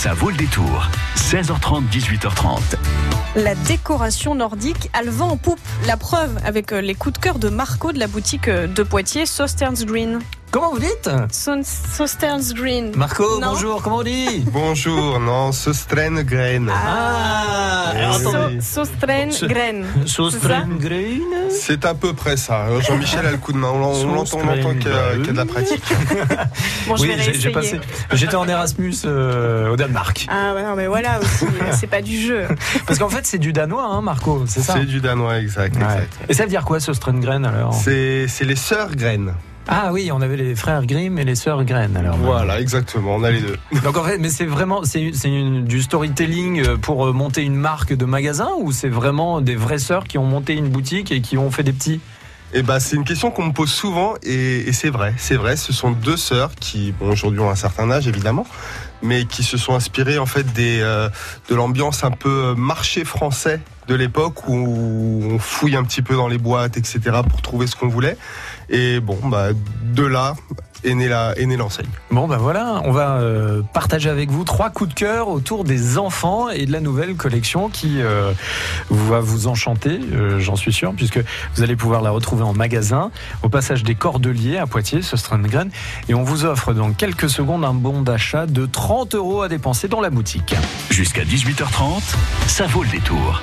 Ça vaut le détour. 16h30, 18h30. La décoration nordique a le vent en poupe. La preuve avec euh, les coups de cœur de Marco de la boutique euh, de Poitiers, Sausterns Green. Comment vous dites Green. Marco, Non. bonjour, comment on dit Bonjour, non, strain grain. Ah, alors, oui. Green. Sauce C'est ça green C'est à peu près ça. Alors, Jean-Michel a le coup de main. On, l'en- on l'entend, on l'entend qu'il y, a- qu'il y a de la pratique. Bon, je Oui, j'ai- passé. J'étais en Erasmus euh, au Danemark. Ah ouais, non, mais voilà aussi, euh, c'est pas du jeu. Parce qu'en fait, c'est du danois, hein, Marco, c'est ça C'est du danois, exact. Ouais. exact. Et ça veut dire quoi, ce Strengren alors C'est c'est les sœurs graines. Ah oui, on avait les frères Grimm et les sœurs Graine alors. Voilà, exactement. On a les deux. Donc en fait, mais c'est vraiment c'est du storytelling euh, pour euh, monter une marque de magasin ou c'est vraiment des vraies sœurs qui ont monté une boutique et qui ont fait des petits? Et bah, c'est une question qu'on me pose souvent et, et c'est vrai. C'est vrai. Ce sont deux sœurs qui, bon, aujourd'hui ont un certain âge évidemment, mais qui se sont inspirées en fait des euh, de l'ambiance un peu marché français de l'époque où on fouille un petit peu dans les boîtes, etc. pour trouver ce qu'on voulait. Et bon, bah, de là est née l'enseigne. Bon ben voilà, on va euh, partager avec vous trois coups de cœur autour des enfants et de la nouvelle collection qui euh, va vous enchanter, euh, j'en suis sûr, puisque vous allez pouvoir la retrouver en magasin au passage des Cordeliers à Poitiers, ce Strandgren, et on vous offre dans quelques secondes un bon d'achat de 30 euros à dépenser dans la boutique. Jusqu'à 18h30, ça vaut le détour.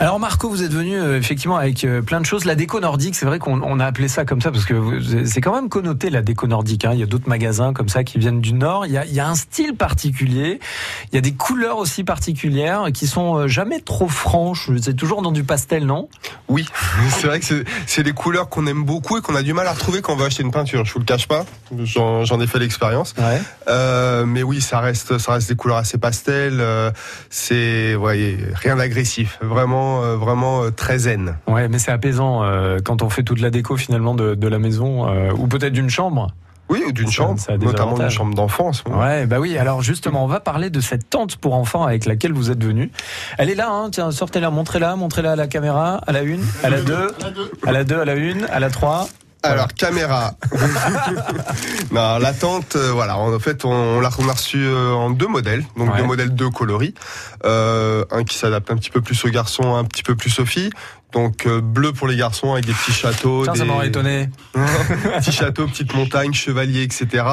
Alors Marco, vous êtes venu euh, effectivement avec euh, plein de choses. La déco nordique, c'est vrai qu'on on a appelé ça comme ça parce que c'est quand même connoté la déco nordique. hein. Il y a d'autres magasins comme ça qui viennent du nord. Il y, a, il y a un style particulier. Il y a des couleurs aussi particulières qui sont euh, jamais trop franches. C'est toujours dans du pastel, non? Oui, c'est vrai que c'est- des couleurs qu'on aime beaucoup et qu'on a du mal à retrouver quand on va acheter une peinture. Je vous le cache pas, j'en ai fait l'expérience. Ouais. Euh, mais oui, ça reste, ça reste des couleurs assez pastel. euh, c'est, ouais, rien d'agressif. Vraiment, euh, vraiment euh, très zen. Ouais, mais c'est apaisant euh, quand on fait toute la déco finalement de, de la maison euh, ou peut-être d'une chambre. Oui, ou d'une chambre, ça notamment d'une chambre d'enfance. Ouais, bah oui. Alors justement, on va parler de cette tente pour enfants avec laquelle vous êtes venu. Elle est là, hein. Tiens, sortez-la, montrez-la, montrez-la à la caméra, à la une, à la deux, à la deux, à la une, à la trois. Alors caméra. non, la tente, euh, voilà. En fait, on, on l'a on a reçu euh, en deux modèles, donc Ouais. deux modèles deux coloris. Euh, un qui s'adapte un petit peu plus aux garçons, un petit peu plus aux filles. Donc euh, bleu pour les garçons avec des petits châteaux, Tiens, des ça m'aurait étonné. petits châteaux, petites montagnes, chevaliers, etc.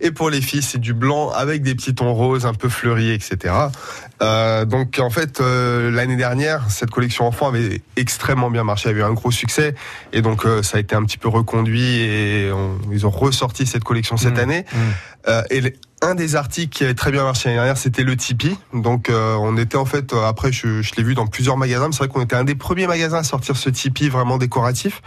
Et pour les filles, c'est du blanc avec des petits tons roses un peu fleuris, etc. Euh, donc en fait, euh, l'année dernière, cette collection enfant avait extrêmement bien marché, avait eu un gros succès, et donc ça a été un petit peu reconduit et on- ils ont ressorti cette collection cette Mmh, année. mmh. Et un des articles qui avait très bien marché l'année dernière, c'était le Tipeee. Donc euh, on était en fait, euh, après je, je l'ai vu dans plusieurs magasins, mais c'est vrai qu'on était un des premiers magasins à sortir ce Tipeee vraiment décoratif.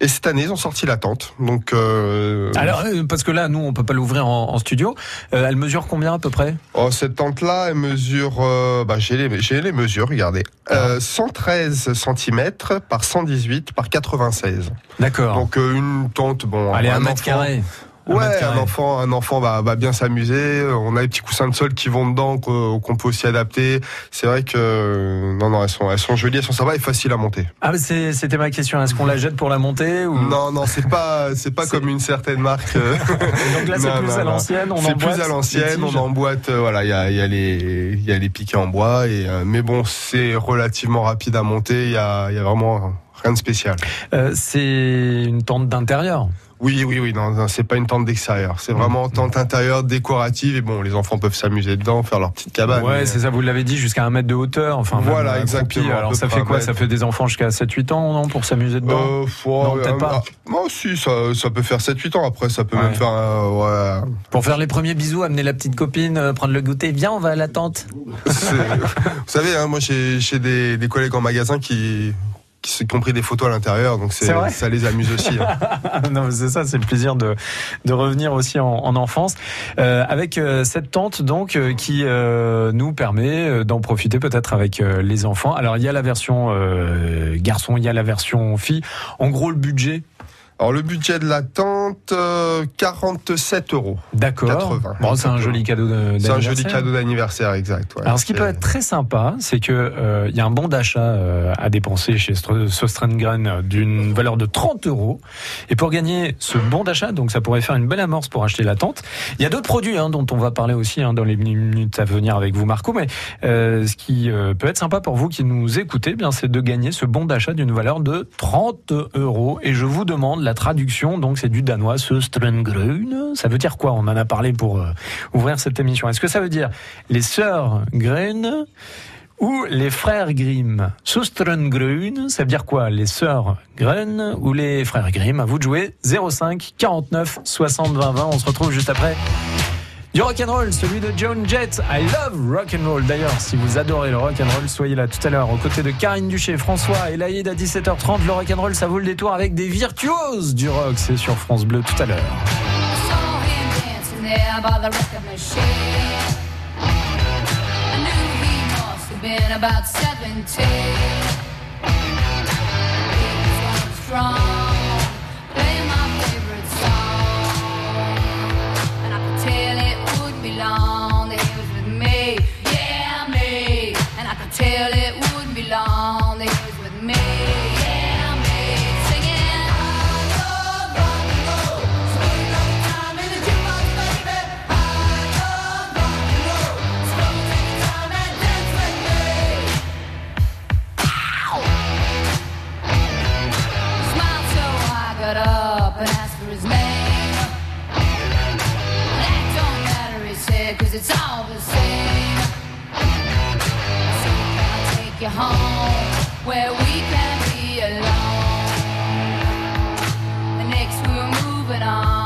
Et cette année, ils ont sorti la tente. Donc euh, Alors, parce que là, nous, on peut pas l'ouvrir en, en studio. Euh, elle mesure combien à peu près? Oh, cette tente-là, elle mesure, euh, bah, j'ai les, j'ai les mesures, regardez, euh, 113 cm par 118 par 96. D'accord. Donc une tente, bon, Allez, un un mètre enfant- carré. Un Ouais, un enfant, un enfant va, va bien s'amuser. On a les petits coussins de sol qui vont dedans, qu'on peut aussi adapter. C'est vrai que non, non, elles sont, elles sont jolies, elles sont sympas et faciles à monter. Ah, c'était ma question. Est-ce qu'on la jette pour la monter ou... Non, non, c'est pas, c'est pas comme une certaine marque. Donc là, c'est plus à l'ancienne. on C'est plus à l'ancienne, on emboîte. euh, voilà, il y a, y a les, il y a les piquets en bois. Et euh, mais bon, c'est relativement rapide à monter. Il y a, il y a vraiment rien de spécial. Euh, c'est une tente d'intérieur. Oui, oui, oui. Non, non, c'est pas une tente d'extérieur. C'est vraiment tente intérieure décorative. Et bon, les enfants peuvent s'amuser dedans, faire leur petite cabane. ouais, mais- c'est ça, vous l'avez dit, jusqu'à un mètre de hauteur. Enfin, Voilà, exactement, accroupi. Alors, ça fait quoi. Ça fait des enfants jusqu'à 7-8 ans, non Pour s'amuser dedans Euh, faut- Non, peut-être euh, pas. ah, Non, si, ça, ça peut faire 7-8 ans. Après, ça peut Ouais. même faire. euh, ouais. Pour faire les premiers bisous, amener la petite copine, euh, prendre le goûter. Viens, on va à la tente. Vous savez, hein, moi, j'ai j'ai des, des collègues en magasin qui qui qui ont pris des photos à l'intérieur, donc c'est- ça les amuse aussi. hein. non, c'est ça, c'est le plaisir de, de revenir aussi en, en enfance. Euh, avec euh, cette tente, donc, euh, qui euh, nous permet d'en profiter peut-être avec les enfants. Alors, il y a la version euh, garçon, il y a la version fille. En gros, le budget. Alors le budget de l'attente, euh, 47 euros. D'accord. Bon, c'est un joli cadeau d'anniversaire. C'est un joli cadeau d'anniversaire, exact. Alors ce qui peut être très sympa, c'est que euh, il y a un bon d'achat euh, à dépenser chez Sostrengren d'une valeur de 30 euros. Et pour gagner ce bon d'achat, donc ça pourrait faire une belle amorce pour acheter la tente. Il y a d'autres produits hein, dont on va parler aussi hein, dans les minutes à venir avec vous, Marco. Mais euh, ce qui euh, peut être sympa pour vous qui nous écoutez, eh bien c'est de gagner ce bon d'achat d'une valeur de 30 euros. Et je vous demande la traduction, donc c'est du danois, ce Ça veut dire quoi? On en a parlé pour euh, ouvrir cette émission. Est-ce que ça veut dire les sœurs Grön ou les frères Grimm? Soströngrön, ça veut dire quoi? Les sœurs Grön ou les frères Grimm? À vous de jouer. 05 49 60 20 20. On se retrouve juste après du rock'n'roll, celui de John Jett. I love rock'n'roll. D'ailleurs, si vous adorez le rock'n'roll, soyez là tout à l'heure aux côtés de Karine Duché, François et Laïd à 17h30. Le rock'n'roll, ça vaut le détour avec des virtuoses du rock. C'est sur France Bleu tout à l'heure. your home where we can be alone. The next we're moving on.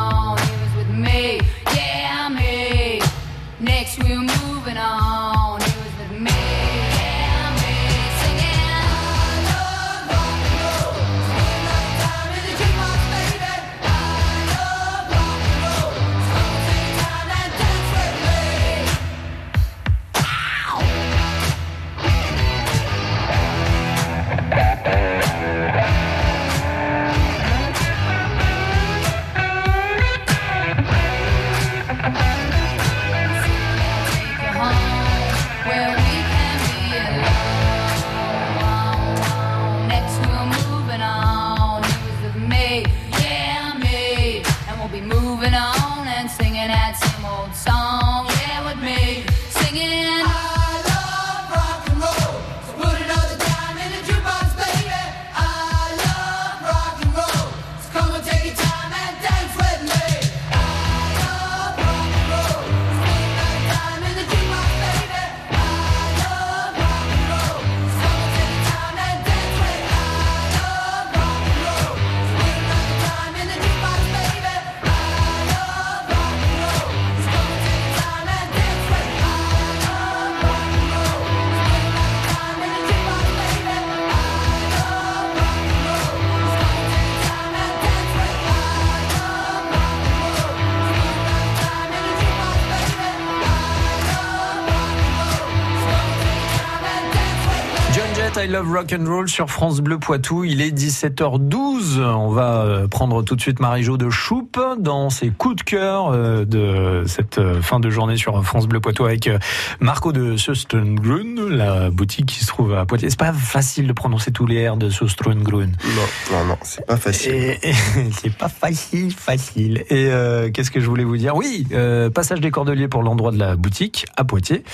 I Love Rock and Roll sur France Bleu Poitou. Il est 17h12. On va euh, prendre tout de suite Marie-Jo de Choupe dans ses coups de cœur euh, de cette euh, fin de journée sur France Bleu Poitou avec Marco de Söstrungrun, la boutique qui se trouve à Poitiers. C'est pas facile de prononcer tous les R de Söstrungrun. Non, non, non, c'est pas facile. C'est pas facile, facile. Et euh, qu'est-ce que je voulais vous dire? Oui, euh, passage des Cordeliers pour l'endroit de la boutique à Poitiers.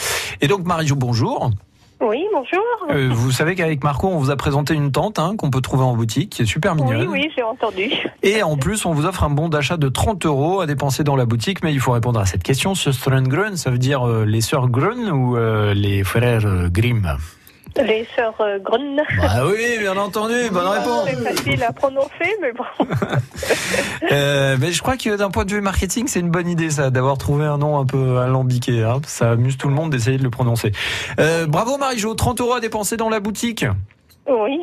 Et donc Marie-Jo, bonjour. Oui, bonjour. Euh, vous savez qu'avec Marco, on vous a présenté une tente hein, qu'on peut trouver en boutique, qui est super Oui, mignonne. oui, j'ai entendu. Et en plus, on vous offre un bon d'achat de 30 euros à dépenser dans la boutique. Mais il faut répondre à cette question. Söstrengren, ça veut dire euh, les sœurs Grun ou euh, les frères euh, Grimm? Les sœurs euh, Grun. Bah oui, bien entendu, bonne réponse. C'est facile à prononcer, mais bon. Euh, mais je crois que d'un point de vue marketing, c'est une bonne idée ça, d'avoir trouvé un nom un peu alambiqué. Hein. Ça amuse tout le monde d'essayer de le prononcer. Euh, bravo Marie-Jo, 30 euros à dépenser dans la boutique. Oui.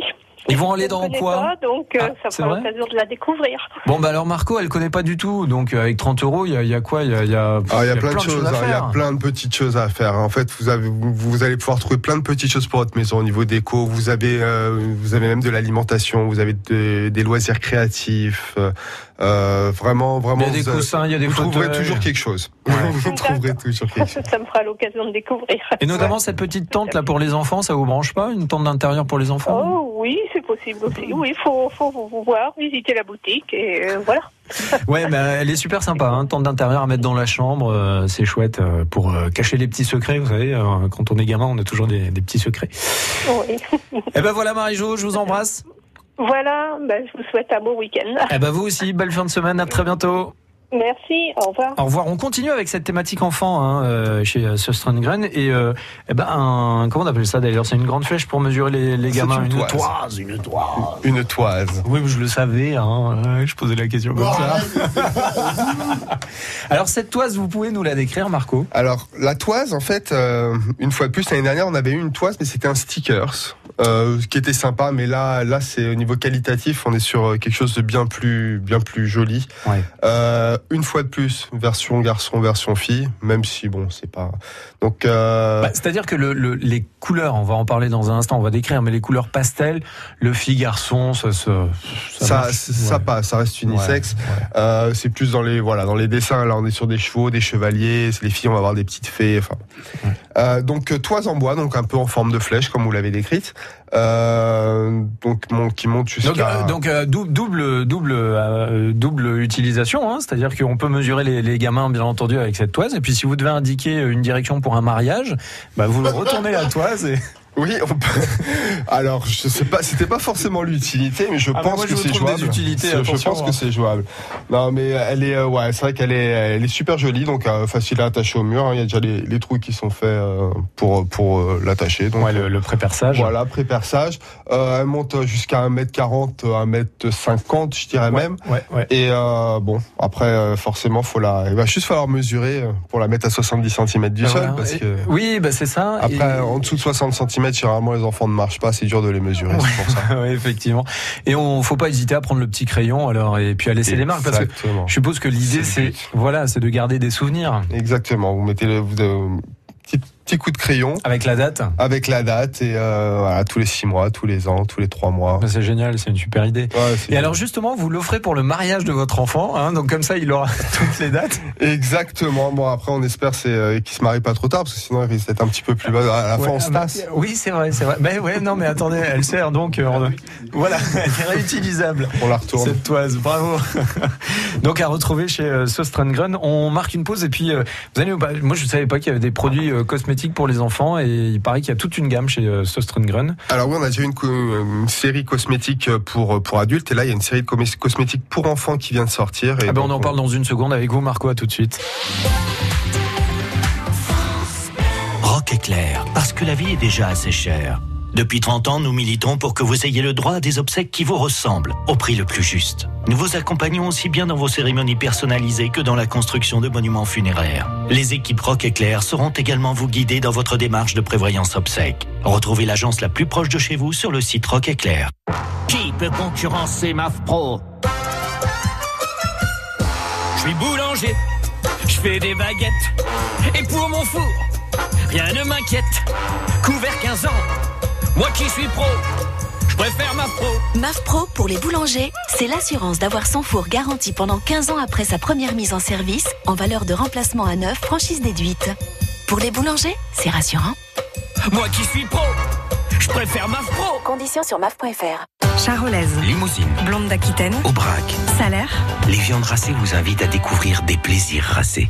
Ils vont aller dans quoi pas, Donc, euh, Ah, ça fera l'occasion de la découvrir. Bon bah alors Marco, elle connaît pas du tout, donc euh, avec 30 euros, il y a, il y a quoi? Il y a, il y a, il y a plein de choses, à hein, il y a plein de petites choses à faire. En fait, vous avez, vous, vous allez pouvoir trouver plein de petites choses pour votre maison au niveau déco. Vous avez, euh, vous avez même de l'alimentation, vous avez de- des loisirs créatifs. Euh, Euh, vraiment, vraiment. Il y a des vous, coussins, il y a des vous trouverez toujours quelque chose. Ouais. vous trouverez toujours quelque chose. Ça me fera l'occasion de découvrir. Et notamment cette petite tente là pour les enfants, ça vous branche pas Une tente d'intérieur pour les enfants? Oh oui, c'est possible aussi. Oui, il faut, faut vous voir, visiter la boutique et euh, voilà. Ouais, mais elle est super sympa. Hein, tente d'intérieur à mettre dans la chambre, euh, c'est chouette euh, pour euh, cacher les petits secrets. Vous savez, euh, quand on est gamin, on a toujours des, des petits secrets. Oui. Et ben voilà, Marie-Jo, je vous embrasse. Voilà, ben, je vous souhaite un beau week-end. Et ben vous aussi, belle fin de semaine. À très bientôt. Merci, au revoir. Au revoir. On continue avec cette thématique enfant hein, euh, chez euh, Söstrengren et euh, eh ben un, comment on appelle ça d'ailleurs? C'est une grande flèche pour mesurer les, les gamins. une toise. toise, une toise. Une toise. Oui, je le savais. Hein, je posais la question comme ça. Alors cette toise, vous pouvez nous la décrire, Marco? Alors, la toise, en fait, euh, une fois de plus, l'année dernière, on avait eu une toise, mais c'était un stickers, euh, qui était sympa, mais là, là, c'est au niveau qualitatif, on est sur quelque chose de bien plus, bien plus joli. Ouais. Euh, une fois de plus, version garçon, version fille, même si bon, c'est pas. Donc, euh, Bah, C'est-à-dire que le, le- les couleurs, on va en parler dans un instant, on va décrire, mais les couleurs pastel, le fille-garçon, ça, ça, ça, marche. ça Ouais. passe, ça reste unisexe. Ouais, ouais. Euh, c'est plus dans les voilà dans les dessins. Là, on est sur des chevaux, des chevaliers. Les filles, on va avoir des petites fées. Enfin, euh, donc toise en bois, donc un peu en forme de flèche, comme vous l'avez décrite. Euh, donc mon, qui monte jusqu'à. Donc, euh, donc euh, dou- double, double, double utilisation, hein, c'est-à-dire qu'on peut mesurer les, les gamins, bien entendu, avec cette toise. Et puis, si vous devez indiquer une direction pour un mariage, bah, vous retournez la toise. Et... Oui, on peut. Alors, je sais pas, c'était pas forcément l'utilité, mais je Ah, pense moi, je que c'est jouable. utilités, Je- pense hein. que c'est jouable. Non, mais elle est, euh, ouais, c'est vrai qu'elle est, elle est super jolie, donc euh, facile à attacher au mur. hein. Il y a déjà les, les trous qui sont faits euh, pour pour euh, l'attacher. Donc Ouais, le, le pré-perçage. Voilà, pré-perçage. Euh, elle monte jusqu'à 1m40, 1m50, je dirais Ouais, même. ouais, ouais. Et euh, bon, après, euh, forcément, faut la, il va juste falloir mesurer pour la mettre à 70 cm du Bah, sol, voilà. parce que Oui, bah, c'est ça. après, Et- en dessous de 60 cm, généralement, les enfants ne marchent pas, c'est dur de les mesurer, c'est pour ça. ouais, effectivement. Et on faut pas hésiter à prendre le petit crayon alors et puis à laisser les marques parce que Exactement. je suppose que l'idée C'est voilà, c'est de garder des souvenirs Exactement. Vous mettez le vous, euh, petit, petit coup de crayon avec la date. avec la date et euh, voilà, tous les 6 mois, tous les ans, tous les 3 mois. Bah, C'est génial, c'est une super idée. Ouais, Et alors justement, vous l'offrez pour le mariage de votre enfant, hein, donc comme ça il aura toutes les dates. Exactement. Bon, après, on espère c'est euh, qu'il se marie pas trop tard, parce que sinon, il risque d'être un petit peu plus bas. À la fin, on se ah bah, tasse. Oui, c'est vrai, c'est vrai. Mais ouais, non, mais attendez, elle sert donc. euh, Voilà, elle est réutilisable. On la retourne. Cette toise, bravo. Donc à retrouver chez euh, Söstrengren. On marque une pause et puis vous allez. bah, Moi, je savais pas qu'il y avait des produits euh, cosmétiques pour les enfants et il paraît qu'il y a toute une gamme chez euh, Söstrengren. Alors oui, on a déjà une, une série cosmétique pour pour adultes, et là, il y a une série de cos- cosmétiques pour enfants qui vient de sortir. Et Ah ben, on en parle dans une seconde avec vous, Marco. À tout de suite. Rock éclair, parce que la vie est déjà assez chère. Depuis 30 ans, nous militons pour que vous ayez le droit à des obsèques qui vous ressemblent, au prix le plus juste. Nous vous accompagnons aussi bien dans vos cérémonies personnalisées que dans la construction de monuments funéraires. Les équipes Rock éclair sauront également vous guider dans votre démarche de prévoyance obsèques. Retrouvez l'agence la plus proche de chez vous sur le site Rock éclair. Qui peut concurrencer MAF Pro Je suis boulanger, je fais des baguettes. Et pour mon four, rien ne m'inquiète. Couvert 15 ans, moi qui suis pro, je préfère ma pro. MAF Pro pour les boulangers, c'est l'assurance d'avoir son four garanti pendant 15 ans après sa première mise en service en valeur de remplacement à neuf, franchise déduite. Pour les boulangers, c'est rassurant. Moi qui suis pro, je préfère ma pro. Conditions sur maf.fr. Charolaise, Limousine, blonde d'Aquitaine, Aubrac, salaire. les viandes racées vous invitent à découvrir des plaisirs racés.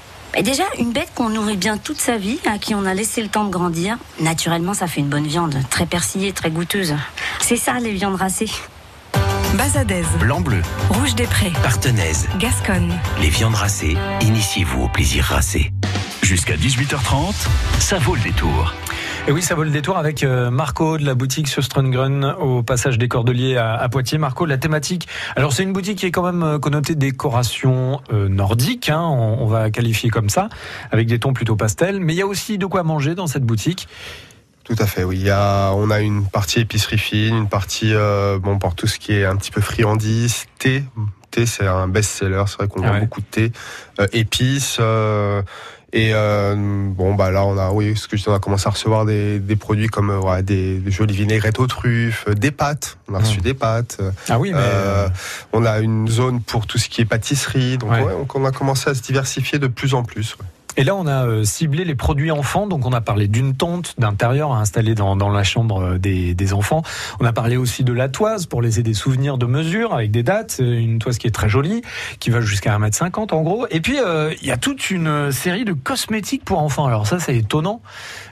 Et déjà, une bête qu'on nourrit bien toute sa vie, à qui on a laissé le temps de grandir, naturellement, ça fait une bonne viande, très persillée, très goûteuse. C'est ça, les viandes racées. Bazadaise, Blanc-bleu, rouge des prés, partenaise, Gasconne. les viandes racées, initiez-vous au plaisir racé. Jusqu'à 18h30, ça vaut le détour. Et oui, ça vaut le détour avec euh, Marco de la boutique Söstrengren au passage des Cordeliers à, Poitiers. Marco, la thématique. Alors, c'est une boutique qui est quand même euh, connotée décoration euh, nordique, hein, on, on va qualifier comme ça, avec des tons plutôt pastels. Mais il y a aussi de quoi manger dans cette boutique. Tout à fait, oui. Il y a, on a une partie épicerie fine, une partie euh, bon pour tout ce qui est un petit peu friandise, thé. Thé, c'est un best-seller. C'est vrai qu'on Ah vend ouais. beaucoup de thé, euh, épices. euh, et euh, bon, bah là, on a, oui, ce que je dis, on a commencé à recevoir des, des produits comme euh, ouais, des, des jolies vinaigrettes aux truffes, euh, des pâtes. On a reçu Mm. des pâtes. Ah oui, mais euh, on a une zone pour tout ce qui est pâtisserie. Donc, Ouais. ouais, donc on a commencé à se diversifier de plus en plus. Et là, on a euh, ciblé les produits enfants. Donc, on a parlé d'une tente d'intérieur à installer dans, dans la chambre euh, des, des enfants. On a parlé aussi de la toise pour laisser des souvenirs de mesure avec des dates. Euh, Une toise qui est très jolie, qui va jusqu'à 1m50 en gros. Et puis, il y a toute une série de cosmétiques pour enfants. Alors ça, c'est étonnant.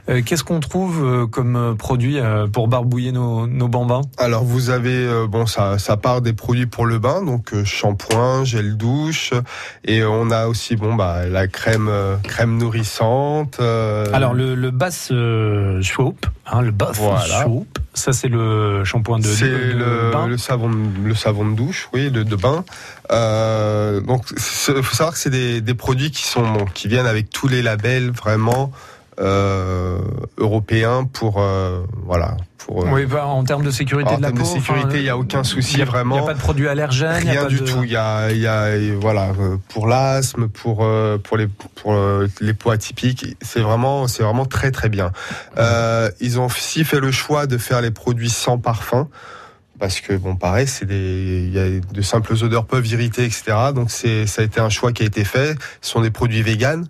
Euh, Qu'est-ce qu'on trouve comme produit pour barbouiller nos, nos bambins? Alors vous avez euh, bon ça ça part des produits pour le bain donc shampoing, gel douche et on a aussi bon bah la crème crème nourrissante. euh, Alors, le, le bass euh, soap, hein, le bath Voilà. soap, ça c'est le shampoing de, c'est de- de le, bain. le savon le savon de douche oui de, de bain. Euh, donc il faut savoir que c'est des, des produits qui sont bon, qui viennent avec tous les labels vraiment euh, européens pour euh, voilà pour euh, Oui, bah, en termes de sécurité en de la termes peau. de sécurité, il y a aucun souci, il y a- vraiment. Il n'y a pas de produits allergènes. il y a Rien pas du de- tout. Il y a, il y a, voilà, euh, pour l'asthme, pour euh, pour les pour euh, les poids atypiques, c'est vraiment c'est vraiment très très bien. Euh, ils ont aussi fait le choix de faire les produits sans parfum. Parce que bon, pareil, c'est des, il y a de simples odeurs peuvent irriter, etc. Donc c'est, ça a été un choix qui a été fait. Ce sont des produits véganes.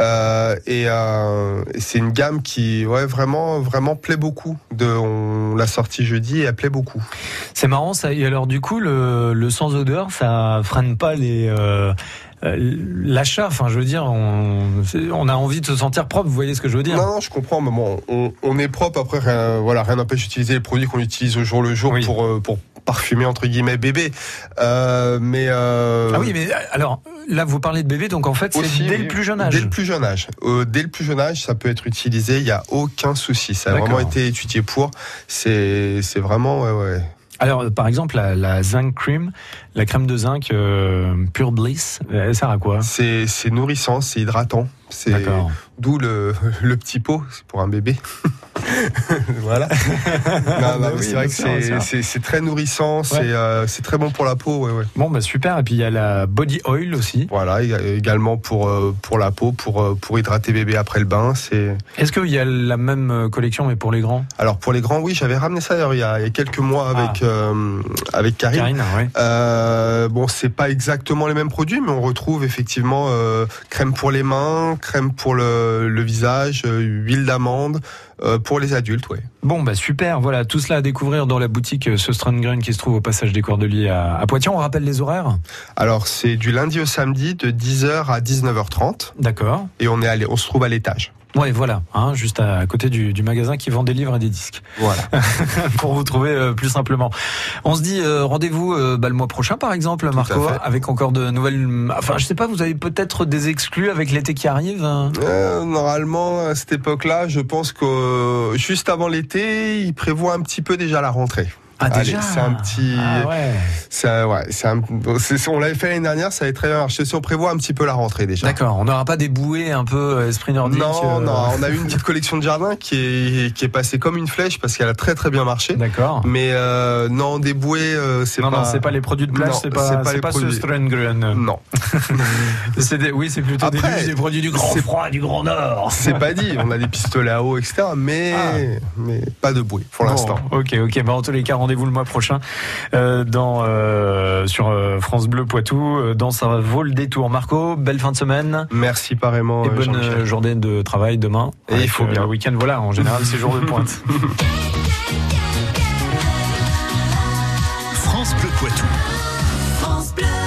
Euh, et euh, et c'est une gamme qui, ouais, vraiment, vraiment plaît beaucoup. De, on l'a sorti jeudi et elle plaît beaucoup. C'est marrant ça. Et alors du coup, le, le sans odeur, ça freine pas les euh, l'achat. Enfin, je veux dire, on, a envie de se sentir propre. Vous voyez ce que je veux dire? Non, non, je comprends, mais bon, on, on est propre. Après, rien, voilà, rien n'empêche d'utiliser les produits qu'on utilise au jour le jour Oui. pour pour parfumer entre guillemets bébé. Euh, mais euh, Ah oui, mais alors là, vous parlez de bébé, donc en fait, c'est dès oui, le plus jeune âge. Dès le plus jeune âge. Euh, dès le plus jeune âge, ça peut être utilisé. Il y a aucun souci. Ça a vraiment été étudié pour. C'est c'est vraiment ouais ouais. Alors, par exemple, la, la zinc cream, la crème de zinc euh, Pure Bliss, elle sert à quoi? C'est c'est nourrissant, c'est hydratant. C'est D'accord. d'où le le petit pot c'est pour un bébé. voilà. mais Oui, c'est vrai que c'est- très nourrissant. C'est euh, c'est très bon pour la peau. Ouais ouais. Bon, bah super. Et puis il y a la body oil aussi. Voilà, ég- également pour euh, pour la peau, pour pour hydrater bébé après le bain. C'est Est-ce qu'il y a la même collection mais pour les grands? Alors pour les grands, oui, j'avais ramené ça d'ailleurs il y a, il y a quelques mois avec euh, avec Karine. Karine. Euh, bon, c'est pas exactement les mêmes produits, mais on retrouve effectivement euh, crème pour les mains, crème pour le, le visage, euh, huile d'amande euh, pour les adultes, ouais. Bon, bah super. Voilà, tout cela à découvrir dans la boutique euh, Green qui se trouve au passage des Cordeliers à, à Poitiers. On rappelle les horaires? Alors c'est du lundi au samedi de 10h à 19h30 D'accord. et on est allé, on se trouve à l'étage. Ouais, voilà, hein, juste à, à côté du, du magasin qui vend des livres et des disques. Voilà. pour vous trouver euh, plus simplement. On se dit euh, rendez-vous euh, bah, le mois prochain par exemple, Marco, avec encore de nouvelles. Enfin, je sais pas, vous avez peut-être des exclus avec l'été qui arrive. hein? Euh, normalement, à cette époque-là, je pense que euh, juste avant l'été, il prévoit un petit peu déjà la rentrée. Ah déjà. c'est un petit. Ah ouais. un- ouais, c'est un- on l'avait fait l'année dernière, ça avait très bien marché. Si on prévoit un petit peu la rentrée déjà. D'accord. On n'aura pas des bouées un peu euh, esprit nordique. Non, euh, non, on a eu une petite collection de jardin qui est, qui est passée comme une flèche parce qu'elle a très très bien marché. D'accord. Mais euh, non, des bouées, euh, c'est Non, pas. non, c'est pas les produits de plage, c'est pas, pas les pas ce produits. Strengren. Non, C'est des- oui, c'est plutôt Après, des, des produits du grand c'est- froid, du grand nord. c'est pas dit. On a des pistolets à eau, etc. Mais, Ah. mais pas de bouée pour Bon, l'instant. ok, ok. Bah, en tous les cas, rendez-vous le mois prochain euh, dans euh, sur euh, France Bleu Poitou, dans ça vaut le détour. Marco, belle fin de semaine. Merci pareillement. Et bonne journée de travail demain. Et il faut bien. Le week-end, voilà, en général, c'est jour de pointe.